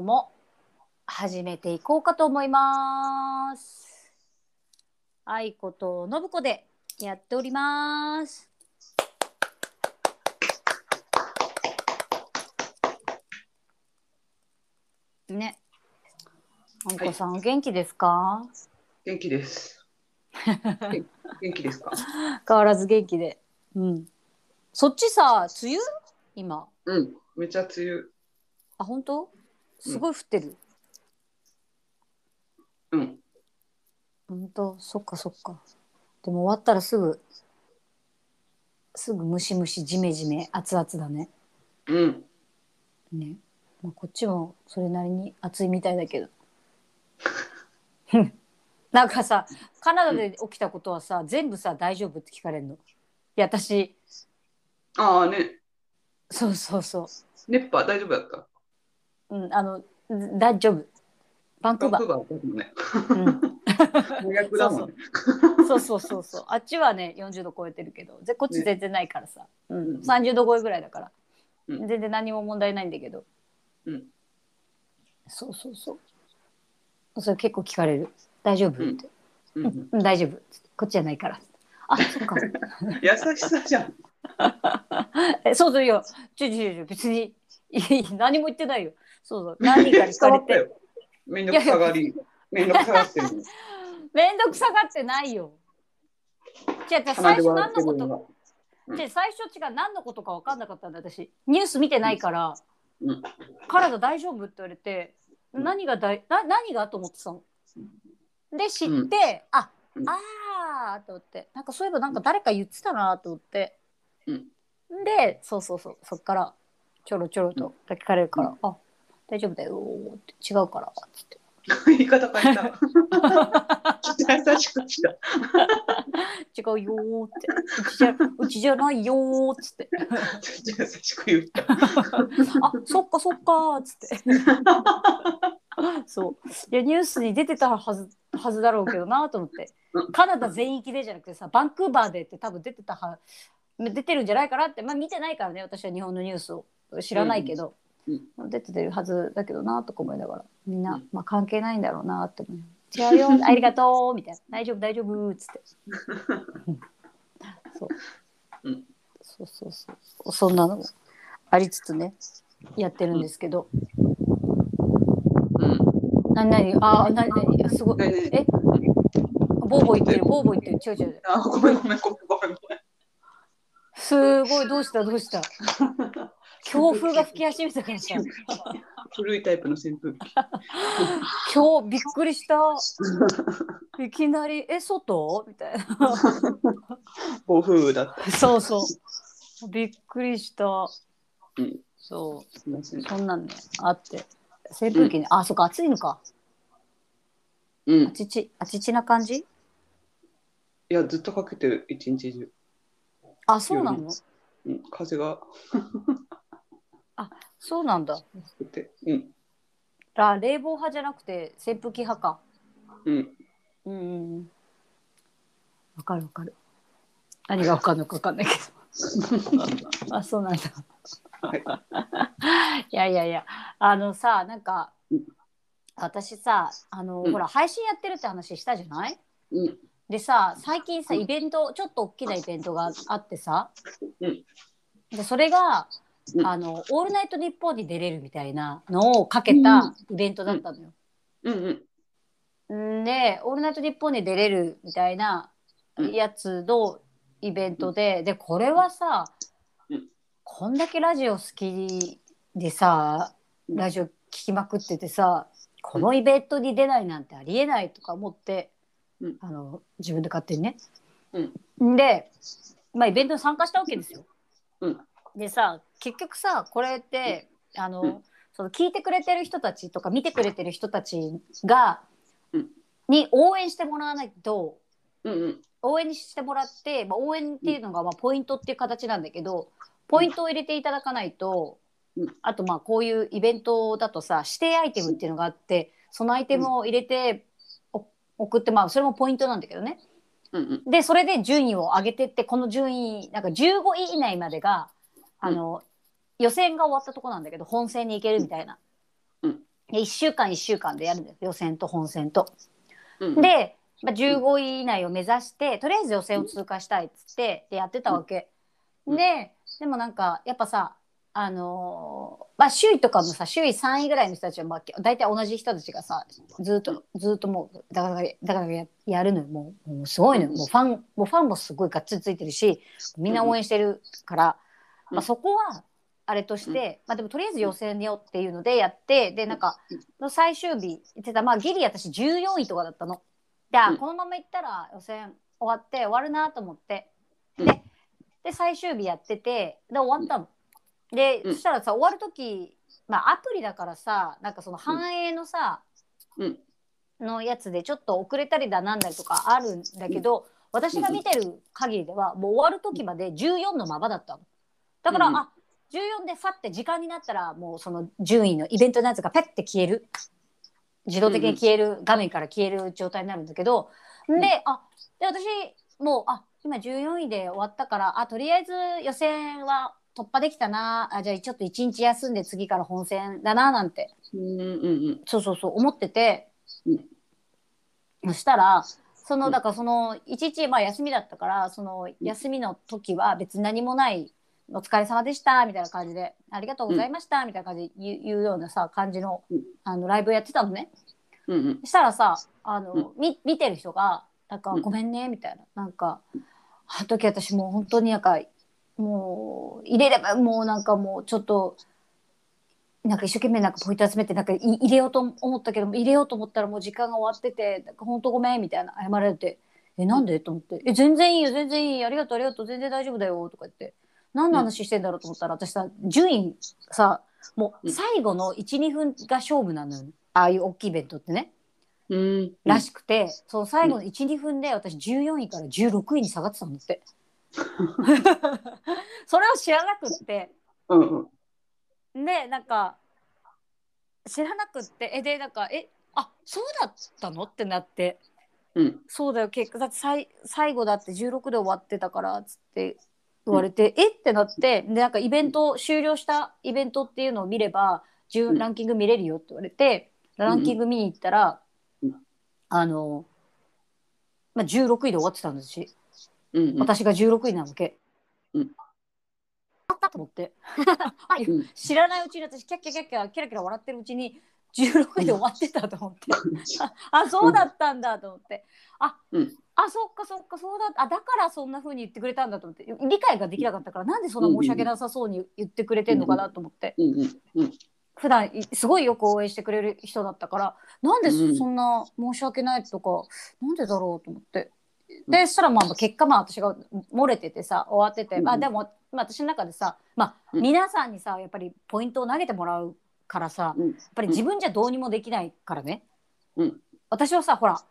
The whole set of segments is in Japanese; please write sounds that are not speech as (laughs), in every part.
も始めていこうかと思います。愛子と信子でやっております。ね。あんこさん、元気ですか？元気です。元 (laughs) 元気ですか？変わらず元気で。うん。そっちさ、梅雨？今。うん、めちゃ梅雨。あ、本当？すごい降ってる。うん、本当？そっかそっか。でも終わったらすぐ、すぐムシムシジメジメ熱々だね。うん、ね。まあ、こっちもそれなりに暑いみたいだけど。(laughs) なんかさ、カナダで起きたことはさ、全部さ、大丈夫って聞かれるの？いや、私、ああね、そうそうそ熱波大丈夫だった？う。うん、あの、大丈夫。バンクーバー。バンクーバーね。うんだもんね。そうそうそうそう。あっちはね、40度超えてるけど、ぜこっちね全然ないからさ。ううんん、30度超えぐらいだから。うん全然何も問題ないんだけど。うん、そうそうそう。それ結構聞かれる。大丈夫？うんって。うん、うん、うん大丈夫。こっちじゃないから。あ、そっか。(laughs) 優しさじゃん。(laughs) えそうそうよ。ちょちょちょ別にいい何も言ってないよ。そうそう。何人かに聞かれて。(laughs) めんどくさがり、めんどくさがってるの。(laughs) めんどくさがってないよ。じゃあ最初何のこと？うん。で最初違う何のことか分かんなかったんだ私ニュース見てないから。うん「カナダ大丈夫?」って言われて。うん。何がだいな何がと思ってたの？で知って、うん。あうん。ああと思って。なんかそういえばなんか誰か言ってたなと思って、うん。でそうそうそう。そっからちょろちょろと。聞かれるから「うあ大丈夫だよ」って違うからっつって言い方変えた。優しくした。「違うよ」ーって「うちじゃうちじゃないよ」ーっつって優しく言った。(laughs)「あそっかそっか」っつって。そういやニュースに出てたはずはずだろうけどなと思ってうんカナダ全域でじゃなくてさバンクーバーでって多分出てたは出てるんじゃないかなってまあ見てないからね私は日本のニュースを知らないけど、うん出てるはずだけどなとか思いながら。みんな、うん。まあ、関係ないんだろうなって思い違うよ。(laughs) ありがとう。みたいな。大丈夫大丈夫っつって。(laughs) そう、うん。そうそうそう。そんなのもありつつねやってるんですけど、うん。なになにあなになにすごい。ねえ？ボーボー言ってる。ボーボー言ってる。違う違う。あ、ごめんごめんごめんごめん。すごい。どうした？どうした？(laughs) 強風が吹き始めたからさ古いタイプの扇風機。(laughs) 今日びっくりした。いきなり「え外?」みたいな。暴風雨だった。そうそう。びっくりした、うんそう。そんなんねあって。扇風機に、あそっか暑いのか。うん。あ。ちちあちちな感じ？いや、ずっとかけてる、一日中。あそうなの？うん、風がそうなんだ。吹って。うん。あ冷房派じゃなくて扇風機派か。うん。うんうんうん。わかるわかる。何がわかんのかわかんないけど。(laughs) あそうなんだ。はい。いやいやいや。あのさなんかうん。私さあの、うん。ほら配信やってるって話したじゃない？うん。でさ最近さうん。イベントちょっと大きなイベントがあってさ、うん。でそれが、うんあの「オールナイトニッポン」に出れるみたいなのをかけたイベントだったのよ。うん。うん。ん。で「オールナイトニッポン」に出れるみたいなうん。やつのイベントで、でこれはさ、うん。こんだけラジオ好きでさうん。ラジオ聞きまくっててさこのイベントに出ないなんてありえないとか思って、うん。あの自分で勝手にね。うん。で、まあ、イベントに参加したわけですよ。うんでさ結局さこれってあの、うん。その聞いてくれてる人たちとか見てくれてる人たちが、うん。に応援してもらわないとうんうん。応援してもらって、まあ、応援っていうのがまあポイントっていう形なんだけどポイントを入れていただかないと、うん。あとまあこういうイベントだとさ指定アイテムっていうのがあってそのアイテムを入れてお送ってまあそれもポイントなんだけどね。うんうん。でそれで順位を上げてってこの順位なんか15位以内までがあの、予選が終わったとこなんだけど本戦に行けるみたいな、うん。1週間1週間でやるんだよ。予選と本戦と。うん、で、まあ、15位以内を目指してとりあえず予選を通過したいっつってでやってたわけ。うん。ででもなんかやっぱさあのーまあ首位とかもさ首位3位ぐらいの人たちは、まあ、大体同じ人たちがさずっとずっともうだからだからややるのよ。もうもうすごいのよ。もうファンもうファンもすごいがっつりついてるしみんな応援してるから、うんまあ、そこはあれとして、まあ、でもとりあえず予選よっていうのでやってでなんか最終日言ってたまあギリ私14位とかだったの。で、あうん。このままいったら予選終わって終わるなと思って。うん。でで最終日やっててで終わったの。で、うん。そしたらさ終わる時、まあ、アプリだからさなんかその反映のさ、うん。のやつでちょっと遅れたりだなんだりとかあるんだけど、私が見てる限りではもう終わる時まで14のままだったの。だから、うんあ14でファって時間になったらもうその順位のイベントのやつがペッて消える。自動的に消える、画面から消える状態になるんだけどで,、ん。あで私もうあ今14位で終わったからあとりあえず予選は突破できたな。あじゃあちょっと1日休んで次から本戦だななんて。うんうんうん。そうそうそう思ってて、うん。そしたらそのうん。だからその一日まあ休みだったからその休みの時は別に何もない「お疲れ様でした」みたいな感じで「ありがとうございました」みたいな感じで言うようなさ感じのうん。あのライブやってたのね。うんうん。そしたらさあの、うん。み見てる人が「なんかうん。ごめんね」みたいな。なんかあの時私もう本当になんかもう入れればもうなんかもうちょっとなんか一生懸命なんかポイント集めてなんかい入れようと思ったけども入れようと思ったらもう時間が終わっててなんか本当ごめんみたいな謝られて「えなんで?」と思って「え全然いいよ全然いいありがとうありがとう全然大丈夫だよ」とか言って何の話してんだろうと思ったら私さ順位さもう最後の12分が勝負なのよ。ああいう大きいイベントってね。うん。らしくて、その最後の12分で私14位から16位に下がってたんだって。(laughs) それを知らなくって。うんうん。でなんか知らなくって。えでなんかえあそうだったのってなって。うん。そうだよ結果だって最最後だって16で終わってたからっつって言われて、え？ってなってでなんかイベント終了したイベントっていうのを見ればランキング見れるよって言われてランキング見に行ったら、うんあの、まあ、16位で終わってたんですし、うんうん。私が16位なわけ。うん。あったと思って。(laughs) 知らないうちに私キャッキャキャッキャキラキラ笑ってるうちに16位で終わってたと思って。あそうだったんだと思って。あ、うんあそっかそっかそうだあだからそんな風に言ってくれたんだと思って。理解ができなかったからなんでそんな申し訳なさそうに言ってくれてんのかなと思って。うんうんうん普段いすごいよく応援してくれる人だったからなんでうんそんな申し訳ないとか、なんでだろうと思って。うん。でそしたらまあ結果まあ私が漏れててさ終わってて、うんまあでも、まあ、私の中でさ、まあ、うん。皆さんにさやっぱりポイントを投げてもらうからさ、うん。やっぱり自分じゃどうにもできないからね、うん。私はさほら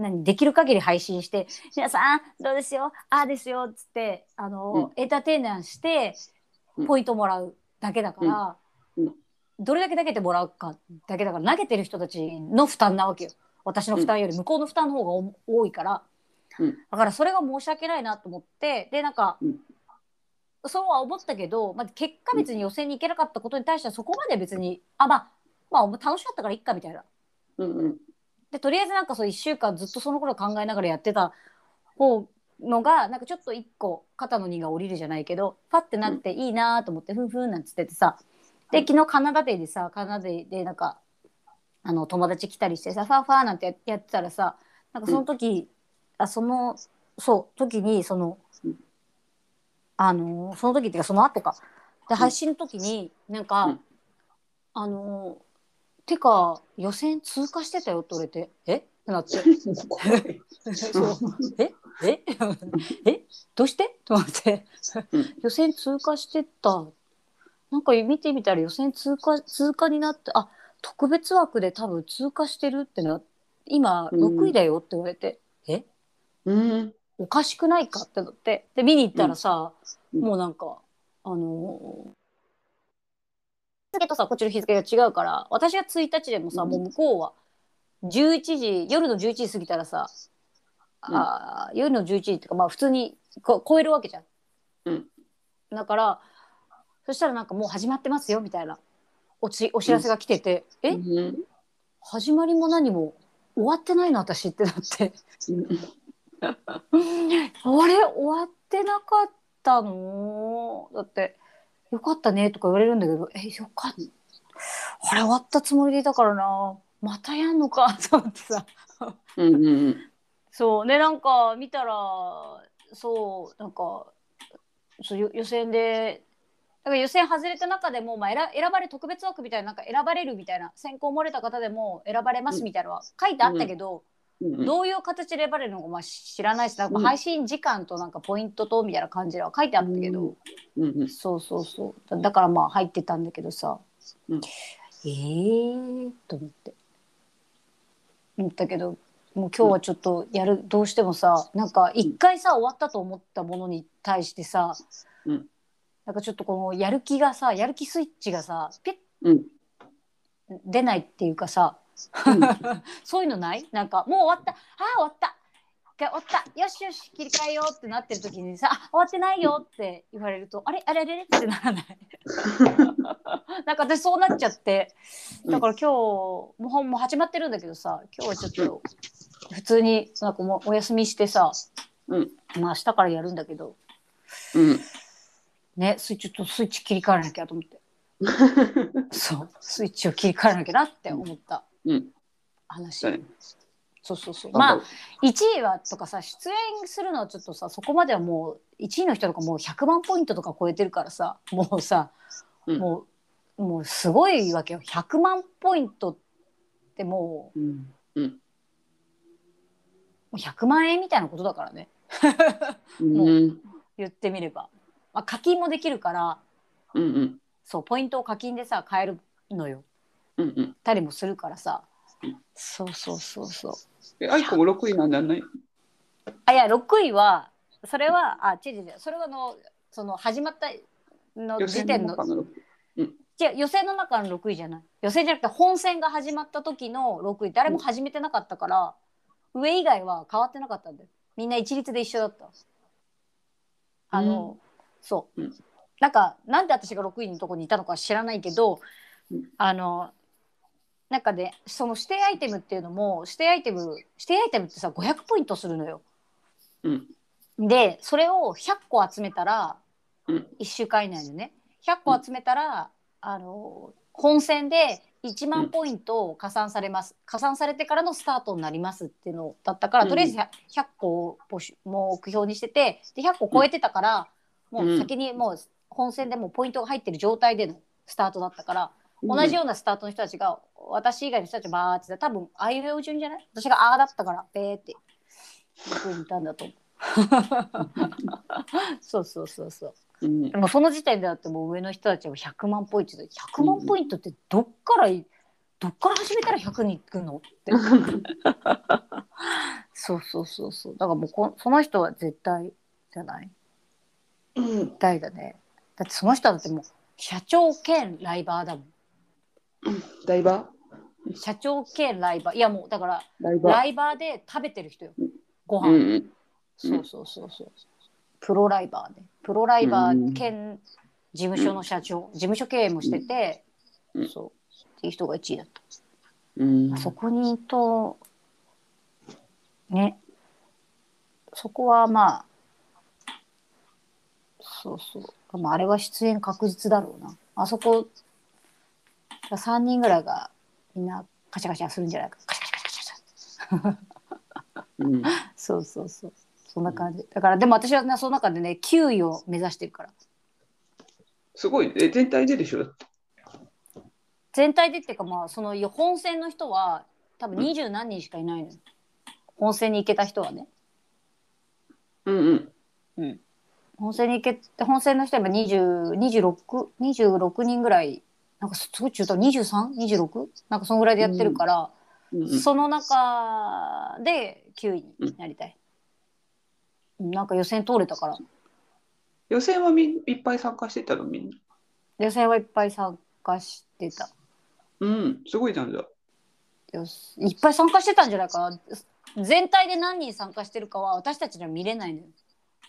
何できる限り配信して「皆さんどうですよ？ああですよ」っつってあの、エンターテイナーしてうん。ポイントもらうだけだから、うん。うん。どれだけ投げてもらうかだけだから投げてる人たちの負担なわけよ。私の負担より向こうの負担の方がお多いから、うん。だからそれが申し訳ないなと思ってでなんか、うん。そうは思ったけど、まあ、結果別に予選に行けなかったことに対してはそこまで別にあまあまあ楽しかったからいっかみたいな。うんうんでとりあえずなんかそう1週間ずっとその頃考えながらやってた方のがなんかちょっと1個肩の荷が下りるじゃないけどパッてなっていいなと思ってふんふんなんつっててさで昨日カナダデーでさカナダデーでなんかあの友達来たりしてさファーファーなんてややってたらさなんかその時、あそのそう時にそのうんあのその時っていうかその後か。で配信の時になんか、うん。あのてか予選通過してたよっててえ？ってなって。え？え？え？どうして？と思って、うん。予選通過してた。なんか見てみたら予選通過通過になってあ特別枠で多分通過してるってな今うん。6位だよって言われて、え？うん。おかしくないかってなって。で見に行ったらさ、うん。もうなんかあのー日付とさこっちの日付が違うから私が1日でもさ、うん。もう向こうは11時夜の11時過ぎたらさ、うん。あー夜の11時っていうかまあ普通にこ超えるわけじゃん。うん。だからそしたらなんかもう始まってますよみたいなおちお知らせが来てて、えうん。始まりも何も終わってないの私ってなって。(laughs) あれ？終わってなかったの？だってよかったねとか言われるんだけどえよかった。あれ終わったつもりでいたからな。またやんのかと思ってさ。うんうんうん。そう。ねなんか見たらそうなんかそうよ予選でだから予選外れた中でも、まあ、選選ばれ特別枠みたいななんか選ばれるみたいな選考漏れた方でも選ばれますみたいなのは書いてあったけど、うんどういう形で選ばれるのかまあ知らないしなんかうん。配信時間となんかポイントとみたいな感じでは書いてあったけど、うんうんそうそうそう。だだからまあ入ってたんだけどさ、うん。えーと思って。思ったけどもう今日はちょっとやる、どうしてもさなんか一回さ終わったと思ったものに対してさ、うん。なんかちょっとこのやる気がさやる気スイッチがさピうん。ッ出ないっていうかさ、(laughs) そういうのない？なんかもう終わった。あー終わった。終わった。よしよし切り替えようってなってる時にさあ終わってないよって言われるとあれ？あれ？あれ？ってならない。(laughs) なんか私そうなっちゃって。だから今日もうほんもう始まってるんだけどさ今日はちょっと普通になんかもうお休みしてさ、うん。まあ明日からやるんだけど。うん。ねスイッチちょっとスイッチ切り替えなきゃと思って。(laughs) そうスイッチを切り替えなきゃなって思ったうん。話、そうねそうそう。そうまあ1位はとかさ出演するのはちょっとさそこまではもう1位の人とかもう100万ポイントとか超えてるからさもうさ、うん。もうもうすごいわけよ。100万ポイントってもうん。うん。うもう100万円みたいなことだからね。うん。(laughs) 言ってみれば、まあ、課金もできるから。うんうん。そうポイントを課金でさ買えるのようんうん。たりもするからさ。うん。そうそうそうそう。えアイコも六位なんじゃない？あいや6位はそれはあ違う違う。それはあのその始まったの予選時点のの中の六違う予選の中の6位じゃない。予選じゃなくて本戦が始まった時の6位。誰も始めてなかったから、上以外は変わってなかったんだよ。みんな一律で一緒だった。あの、そう、うん。なんかなんで私が6位のとこにいたのか知らないけど、うん。あのなんかねその指定アイテムっていうのも指定アイテム指定アイテムってさ500ポイントするのよ。うん。でそれを100個集めたら、うん。1週間以内でね。100個集めたら、あの本戦で1万ポイント加算されます、加算されてからのスタートになりますっていうのだったから、うん。とりあえず 100, 100個を募集目標にしててで100個超えてたから、もう先にもう本戦でもうポイントが入ってる状態でのスタートだったから、同じようなスタートの人たちが私以外の人たちバーって多分あいうえお順じゃない？私があーだったからべーって僕にいたんだと。思 (laughs) うそうそうそうそう。うん。でもその時点でだってもう上の人たちは100万ポイントで100万ポイントってどっからいどっから始めたら100に行くの？って。(laughs) そうそうそうそう。だからもうこその人は絶対じゃない？うん。絶対だね。だってその人だってもう社長兼ライバーだもんダイバ社長兼ライバー。いやもうだからーライバー。ライバーで食べてる人よ。ご飯、うんうん。そうそうそうそうプロライバーね。プロライバー兼事務所の社長、事務所経営もしてて、うん。そう。っていう人が1位だった、うん。そこにとね。そこはまあそうそう、まあ、あれは出演確実だろうな。あそこ3人ぐらいがみんなカチャカチャするんじゃないか。カチャカチャカチャカチャ。うん。そうそうそう。そんな感じ。だからでも私はねその中でね9位を目指してるから。すごい。え全体ででしょ？全体でっていうかまあその本戦の人は多分二十何人しかいないのよ。本戦に行けた人はね。うんうん。本戦に行けて本戦の人は今20 26 26人ぐらいなんかすごい中途 23?26? なんかそのぐらいでやってるから、うん。うん。その中で9位になりたい、なんか予選通れたから。予選はみんいっぱい参加してたのみんな？予選はいっぱい参加してた。うん。すごいじゃんじゃよし。いっぱい参加してたんじゃないかな。全体で何人参加してるかは私たちには見れないのよ。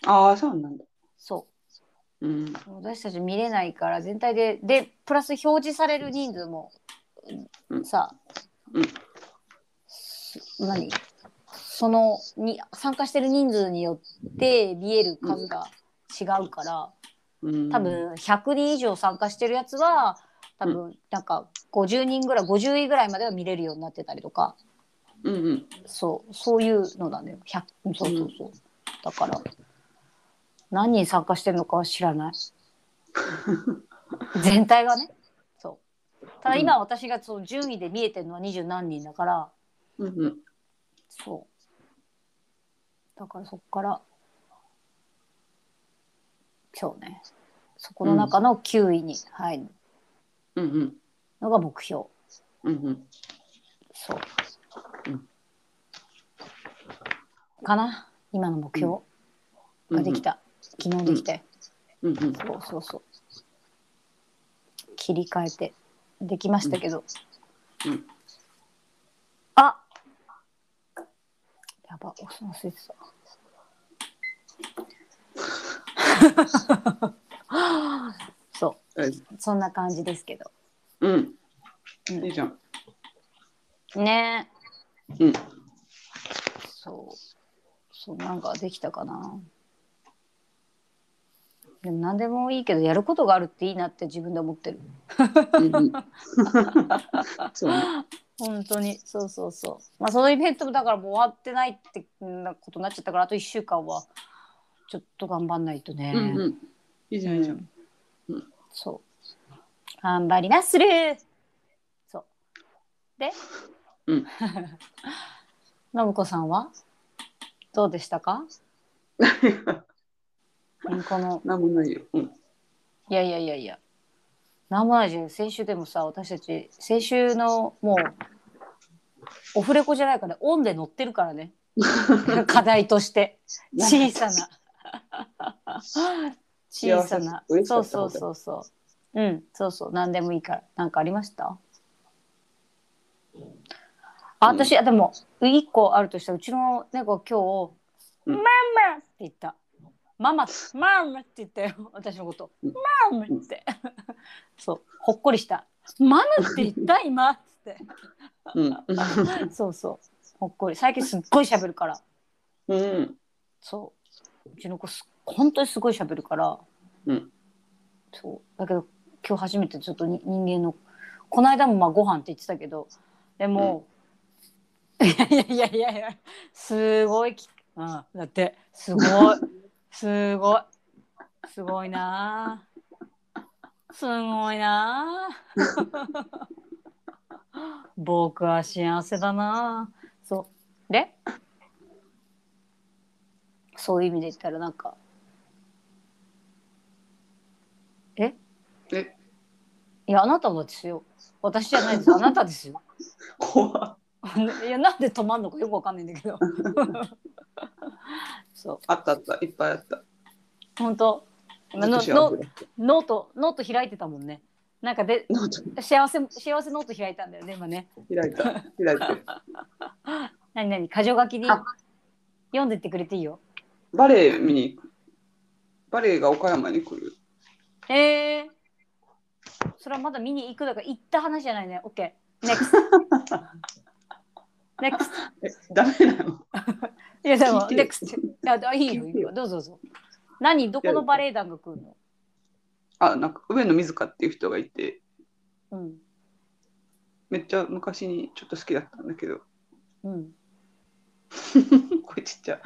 ああーそうなんだ。そうん。私たち見れないから全体ででプラス表示される人数も、うんさ、うんす何？そのに参加してる人数によって見える数が違うから、うん。多。分100人以上参加してるやつは多分なんか50人ぐらい50位ぐらいまでは見れるようになってたりとかうんうん。そうそういうのなんだよ100そうそうそう、だから何人参加してるのかは知らない。(laughs) 全体がね。そう。ただ今私がその順位で見えてるのは二十何人だから。うんうん。そう。だからそっから。そうね。そこの中の9位に入る。のが目標、うんうん。そう、うん。かな？今の目標ができた、昨日できて、うんうん。そうそうそう。切り替えてできましたけど、うん。あやば押すの忘れてた。(laughs) そはい。う。そんな感じですけど。うん。うん。いいじゃん。ね。うん。そう。そうなんかできたかなでも何でもいいけどやることがあるっていいなって自分で思ってる。うんうん。そうね。本当に。そうそうそう。まあそのイベントもだからもう終わってないってなことになっちゃったからあと1週間は。ちょっと頑張んないとね、うんうん。いいじゃん、いいじゃん。そう。頑張りまする。そう。で？うん。(laughs) 信子さんは？どうでしたか？(laughs) うんこのなんもないよ。うん。いやいやいやいや。なんもないじゃん。先週でもさ、私たち、先週のもう、オフレコじゃないから、オンで乗ってるからね。(laughs) 課題として。小さな。(laughs) 小さな。そうそうそうそう。うん、そうそう。何でもいいから。なんかありました？あ、私、あでも、一個あるとしたら、うちの猫今日、うんママって言った。ママ、ママって言ったよ。私のこと。うんママって。そう、ほっこりした。ママって言った今って。うん。そうそう。ほっこり。最近すっごい喋るから。うん。そう。うちの子す、本当にすごい喋るから。うん。そう。だけど、今日初めてちょっとに人間の。この間もまあご飯って言ってたけど。でも。(laughs) いやいやいやいやいや。すごいき。うん、だって、すごい。すごい。すごいなあ。すごいなあ。僕は幸せだなあ。そう。で？そういう意味で言ったら、なんか。え？え、いや、あなたのですよ。私じゃないですよ。あなたですよ。怖っいや、なんで止まんのかよくわかんないんだけど。(laughs) そう。あったあった。いっぱいあった。本当。ののノート、ノート開いてたもんね。なんかで、幸せ、幸せノート開いたんだよね、今ね。開いた。開いてる。なになに、箇条書きにあ読んでってくれていいよ。バレエ見に行く。バレエが岡山に来る。ええそれはまだ見に行くだから行った話じゃないね。オッケー。(laughs) NEXT。(laughs) NEXT。え、ダメなの？いやでも聞いてよ NEXT。いやあいいよいいよ。どうぞどうぞ。何どこのバレエ団が来るの？あ、なんか上野水香っていう人がいて、うんめっちゃ昔にちょっと好きだったんだけど、うん。(laughs) これちっちゃ。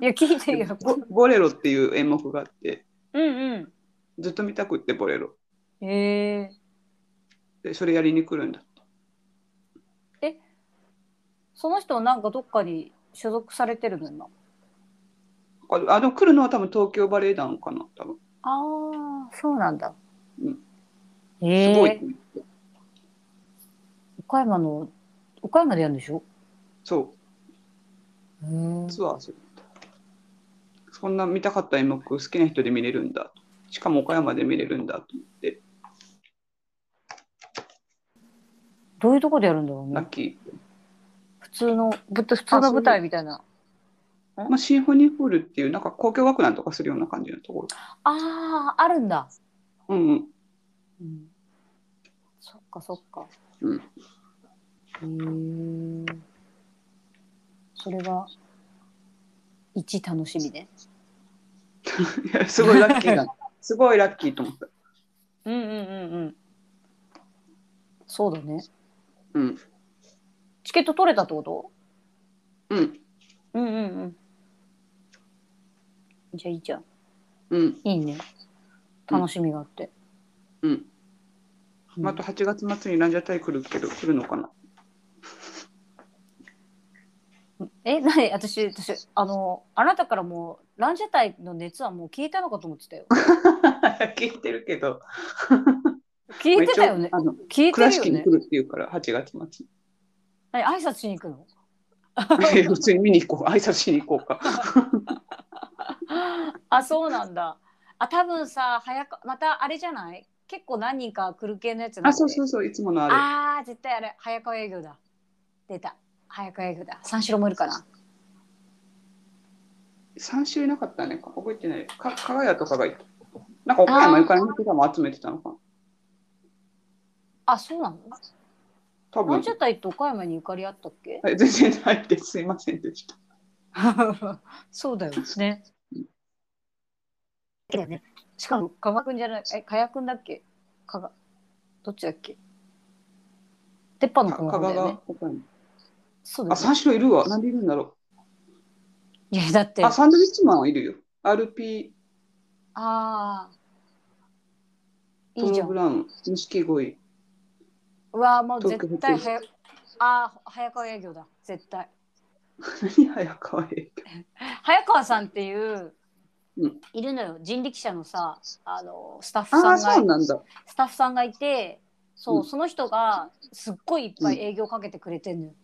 いや聞いてよ。(laughs) ボボレロっていう演目があって、うんうずっと見たくってボレロ。ん。へえで、それやりに来るんだ。その人はなんかどっかに所属されてるの？今。あ、でも来るのは多分東京バレエ団かな、多分。ああそうなんだ。うんええすごい。岡山の岡山でやるんでしょ？そう、ツアーする。そんな見たかった演目好きな人で見れるんだ。しかも岡山で見れるんだと思って、どういうとこでやるんだろうね。ラッキー。普通のぶ普通の舞台みたいな。まあ、シンフォニーホールっていうなんか交響楽団とかするような感じのところ。あああるんだ。うんうん。うん、そっかそっか。うんへえ。それが一楽しみね。いやすごいラッキーだ。(laughs) すごいラッキーと思った。うんうんうんうん。そうだね。うん。チケット取れたってこと？うん。うんうんうん。じゃあいいじゃん。うん。いいね。楽しみがあって。うん。うんまあ、あと8月末にランジャタイ来るけど、来るのかな？え、なに私、私、あの、あなたからもう、ランジャタイの熱はもう消えたのかと思ってたよ。(laughs) 聞いてるけど、消えてたよね。あの消えて倉るよに来。るっていうから、8月末何挨拶しに行くの？(laughs) に。普通に見に行こう。挨拶しに行こうか。(laughs) あ、そうなんだ。あ、多分さ、早か、またあれじゃない？結構何人か来る系のやつあ、そうそうそう、いつものあれ。あー絶対あれ、早川営業だ。出た。早川営業だ。三四郎もいるかな？3週いなかったね。覚えてない。か、加賀屋とかがいた。なんか岡山ゆかりの人も集めてたのかな。あ、そうなの？多分ランジ。ャタイって岡山にゆかりあったっけ？はい全然ないです。すいませんでした。(laughs) そうだよね。しかも、加賀くんじゃない、え、加賀くんだっけ？加賀。どっちだっけ？鉄板の加賀ね。岡山。あ、そうだよね。三四郎いるわ。なんでいるんだろいや、だって、う。ああ、サンドウィッチマンはいるよ。RP、あー。いトいじゃん。ム・ブラウン、錦鯉。うわーもう絶対ホテル早ああ早川営業だ。絶対。(laughs) 何早川営業？早川さんっていう、うん。いるのよ。人力車のさあのスタッフさんが。スタッフさんがいてそう、うん。その人がすっごいいっぱい営業かけてくれてんのよ、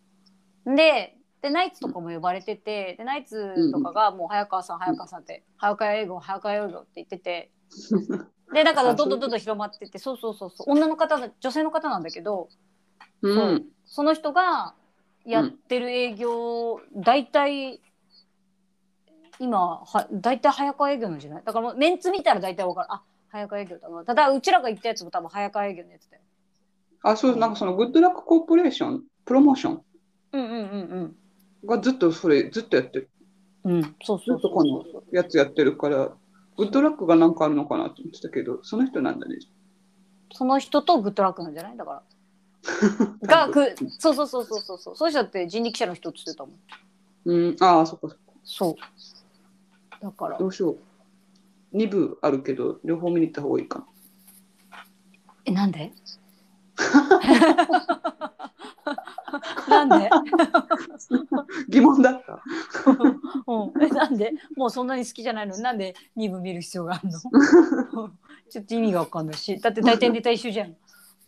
ででナイツとかも呼ばれててでナイツとかがもう早川さん早川さんって早川営業早川営業って言ってて (laughs) でだからあどんどんどんどん広まってってそうそうそうそう。女の方だ女性の方なんだけどう。そう。んその人がやってる営業、大体今は大体早川営業なんじゃないだからメンツ見たら大体わかる。あ早川営業だなただうちらが言ったやつも多分早川営業のやつだよ。あ、そう、なんかそのグッドラックコーポレーション、プロモーションうんうんうんがずっとそれ、ずっとやってる。うんうんそうそうそう。ずっとこのやつやってるから、グッドラックがなんかあるのかなと思ってたけど、その人なんだね。その人とグッドラックなんじゃない？だから (laughs) がくそうそうそうそうそうそうそういうって人力車の人って言ってたもんうん、ああ、そっかそっか。そうだからどうしよう。2部あるけど、両方見に行った方がいいかな。えなんで？(laughs) なんで？(laughs) 疑問だった。うん、えなんで？もうそんなに好きじゃないの？になんで2部見る必要があるの？(laughs) ちょっと意味がわかんないし。だって大体ネタ一緒じゃん。(laughs)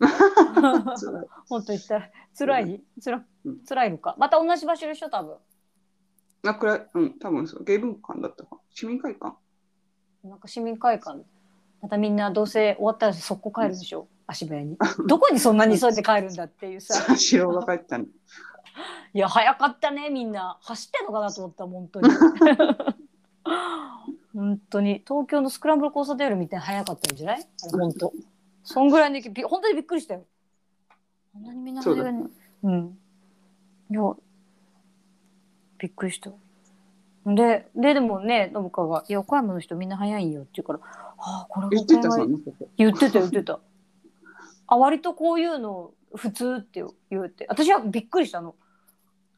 本当言ったら辛い？つらうん。辛いのか？また同じ場所でしょ？多分。あ、くらい、うん、多分そう。芸文館だったか。市民会館？なんか市民会館。またみんなどうせ終わったら速攻帰るでしょ？足早に。(laughs) どこにそんなに急いで帰るんだっていうさ。三四郎が帰ったの。(laughs) いや早かったねみんな。走ってんのかなと思った本当に。(laughs) 本当に。東京のスクランブル交差点よりみたいに早かったんじゃない？本当。そんぐらいでび本当にびっくりしたよ。こんなにみんな早いのうん。いやびっくりした。でででもね信川が「いや岡山の人みんな早いんよ」って言うから「ああこれが言ってた、岡山そんなこと。言ってた言ってたあ割とこういうの普通って言うって。私はびっくりしたの。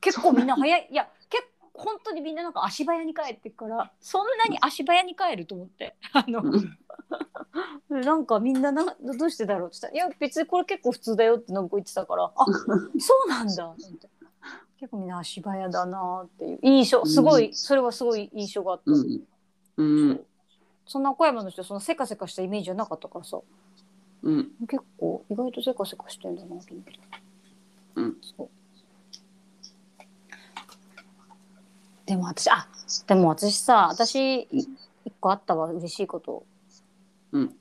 結構みんな早い。いや結構本当にみんななんか足早に帰ってくからそんなに足早に帰ると思って。あの (laughs) なんかみんななどうしてだろうって言ったら「いや別にこれ結構普通だよ」って信子言ってたからあそうなんだって結構みんな足早だなっていう。印象すごいそれはすごい印象があった、うん。うん。そんな岡山の人そのせかせかしたイメージはなかったからさうん。結構意外とせかせかしてんだなと思って。うんそうでも私あでも私さ私い一個あったわ嬉しいこと。うん。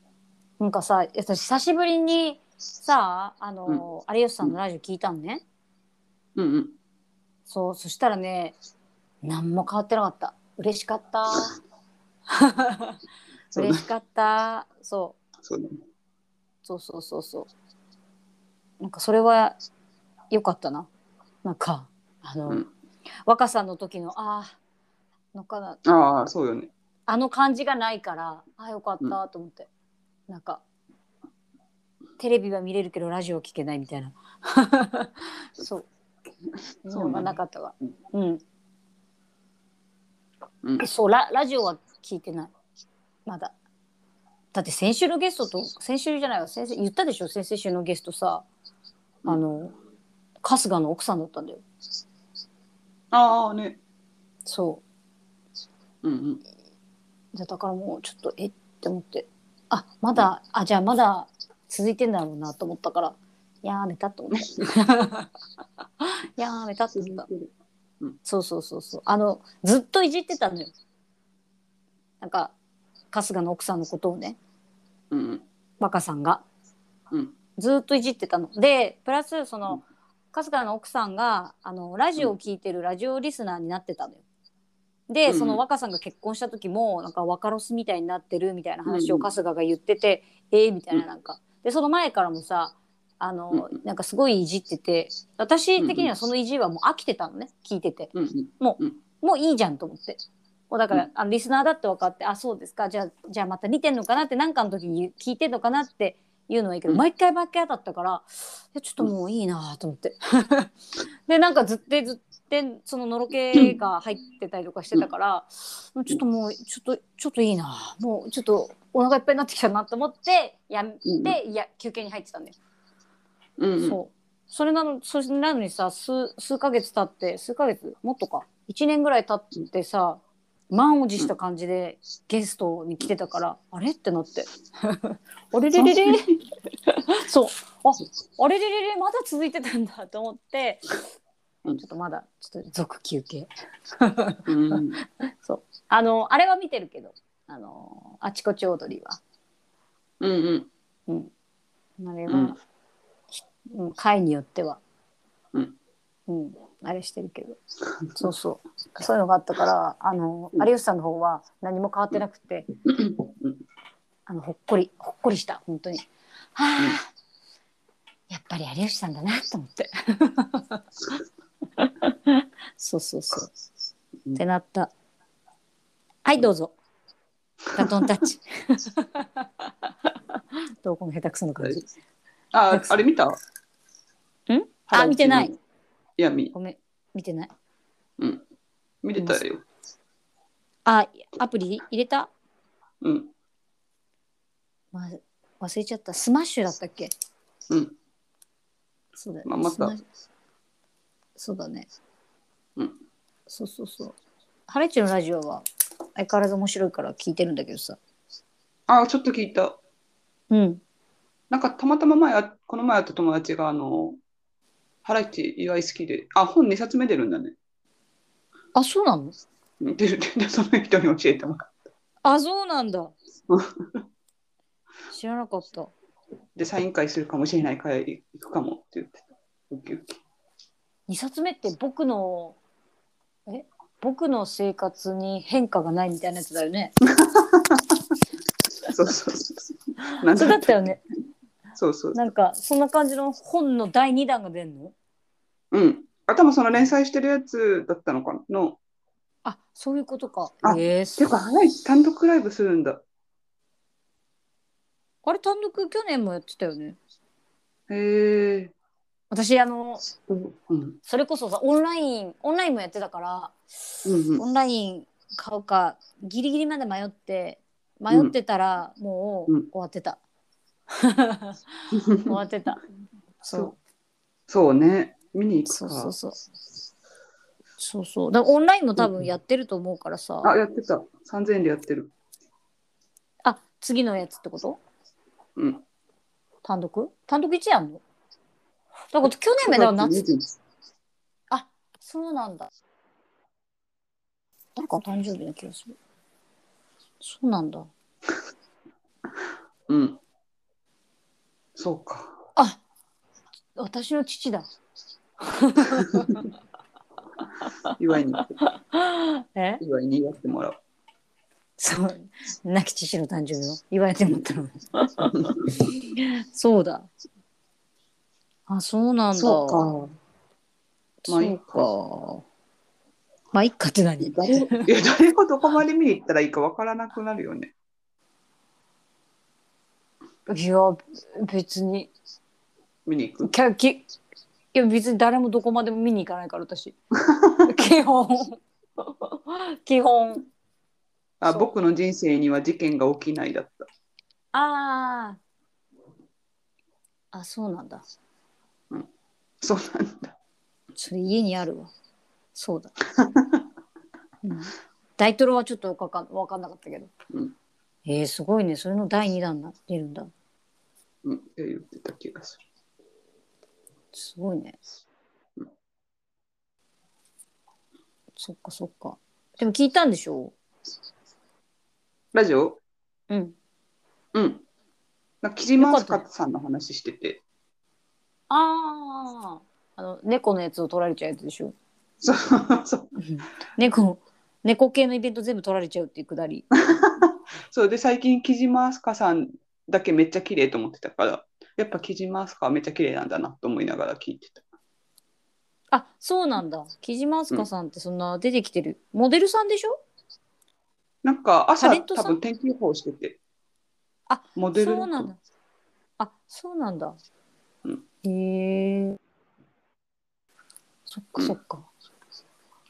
なんかさ私久しぶりにさあの、有吉さんのラジオ聞いたのね。うん。うん。そうそしたらね何も変わってなかった嬉しかった (laughs) 嬉しかったそうそうだね。そうそうそうそう。なんかそれは良かったな。なんかあの、うん。若さの時のああのかな。ああ、そうよね。あの感じがないからあよかったと思って、なんかテレビは見れるけどラジオは聞けないみたいな。(laughs) そう。そうのがなかったわ。うん。うん。そうララジオは聞いてない。まだだって先週のゲストと先週じゃないわ先生言ったでしょ先々週のゲストさ。あの春日の奥さんだったんだよ。ああね。そう。うんうん。じゃだからもうちょっとえ？って思って。あまだあじゃあまだ続いてんだろうなと思ったからやめたと思った。やめたって思ったそうそうそうそう。あのずっといじってたのよ。なんか春日の奥さんのことをねうん。うん。若さんが。うん。ずっといじってたの。でプラスその春日の奥さんがあのラジオを聞いてるラジオリスナーになってたのよ。で、うん。その若さんが結婚した時もなんか若ロスみたいになってるみたいな話をうん。春日が言ってて、えーみたいななんか。でその前からもさあの、うん。なんかすごいいじってて私的にはそのいじはもう飽きてたのね聞いてて。うんうん。もういいじゃんと思って。もうだから、あのリスナーだって分かってあそうですか。じゃあじゃあまた見てんのかなって何かの時に聞いてんのかなっていうのはいいけど、うん。毎回毎回だったからいやちょっともういいなと思って。(laughs) でなんかずってずってそののろけが入ってたりとかしてたから、ちょっともうちょっとちょっといいな。もうちょっとお腹いっぱいになってきたなと思ってやめて、うん。いや休憩に入ってたんだよ。うんうん。そう。それなのそれなのにさ数数ヶ月経って数ヶ月もっとか。1年ぐらい経ってさ満を持した感じでゲストに来てたから、あれ？ってなって。(laughs) あれれれれそう。ああれれれれ？まだ続いてたんだと思って。ちょうんっとまだちょっと続休憩。うん。(laughs) そう。あのあれは見てるけど。あのあちこち踊りは。うんうん。うん。あれは、うん、回によっては、うん。うん、あれしてるけど。(laughs) そうそう。そういうのがあったからあのうん。有吉さんの方は何も変わってなくてうん。あのほっこりほっこりした本当に。はあ、やっぱり有吉さんだなと思って。(laughs) そうそうそう。うん。ってなった。はいどうぞ。バトンタッチ。(laughs) どうこの下手くそな感じ。あ、あれ見た？ん？あ見てない。いや、見、ごめん見てないうん。見てたよ。あアプリ？入れた、うん。ま忘れちゃったスマッシュだったっけ？うん。そうだよ、まあまたスマッそうだねうん。そうそうそうハレッチのラジオは相変わらず面白いから聞いてるんだけどさあ、ちょっと聞いた。うんなんかたまたま前あ、この前会った友達が、あの、ハライチ意外好きで、あ、本2冊目出るんだね。あそうなの？出るって、その人に教えてもらっあそうなんだ (laughs) 知らなかったた。で、サイン会するかもしれないから行くかもって言ってた。ウキウキ。2冊目って僕のえ？僕の生活に変化がないみたいなやつだよね (laughs) そうそうそう。なんそうだったよねそうそう。なんかそんな感じの本の第2弾が出んの？うん。あ、多分その連載してるやつだったのかな？の。あそういうことかあえー、ていうか、ハライチ単独ライブするんだ。あれ単独去年もやってたよねへえ。私あのうん。うんそれこそさオンラインオンラインもやってたから、うんオンライン買うかギリギリまで迷って迷ってたらもううん終わってた、(laughs) 終わってたそうそうね。見に行くそうか。そうそうそうそうだオンラインも多分やってると思うからさ、あ、やってた。3000円でやってる。あ次のやつってこと？うん。単独？単独1やんの？だから去年までは夏夏。あそうなんだなんか誕生日な気がするそうなんだ (laughs) うん。そうか。あ私の父だ。祝いにえ？祝いに祝ってもらう。そう。亡き父の誕生日を言われてもったの。そうだ。あそうなんだ。そうか。まあいいか。まあいっかって何？誰いや誰がどこまで見に行ったらいいかわからなくなるよね。いや別に。見に行く？きゃきいや別に誰もどこまでも見に行かないから私。(laughs) 基本。(laughs) 基本。あそう。僕の人生には事件が起きないだった。あー。あそうなんだ。そうなんだ。それ家にあるわ。そうだ、(laughs) うん、大トロはちょっとわかんわかんなかったけど、うんえー、すごいね。それの第2弾な出るんだ。うん、って言ってた気がする。すごいね。うん。そっかそっか。でも聞いたんでしょ？ラジオ？うん。うん。なんか木島明日さんの話してて。あああの猫のやつを取られちゃうやつでしょ？そうそう。猫猫系のイベント全部取られちゃうっていうくだり (laughs) そうで、最近木島明日さんだけめっちゃ綺麗と思ってたから、やっぱ木島明日はめっちゃ綺麗なんだなと思いながら聞いてた。あそうなんだ。木島明日香さんってそんな出てきてる、モデルさんでしょ？なんか朝多分天気予報してて。あモデルそうなんだ。あそうなんだ、うん。へえそっかうん。そっか。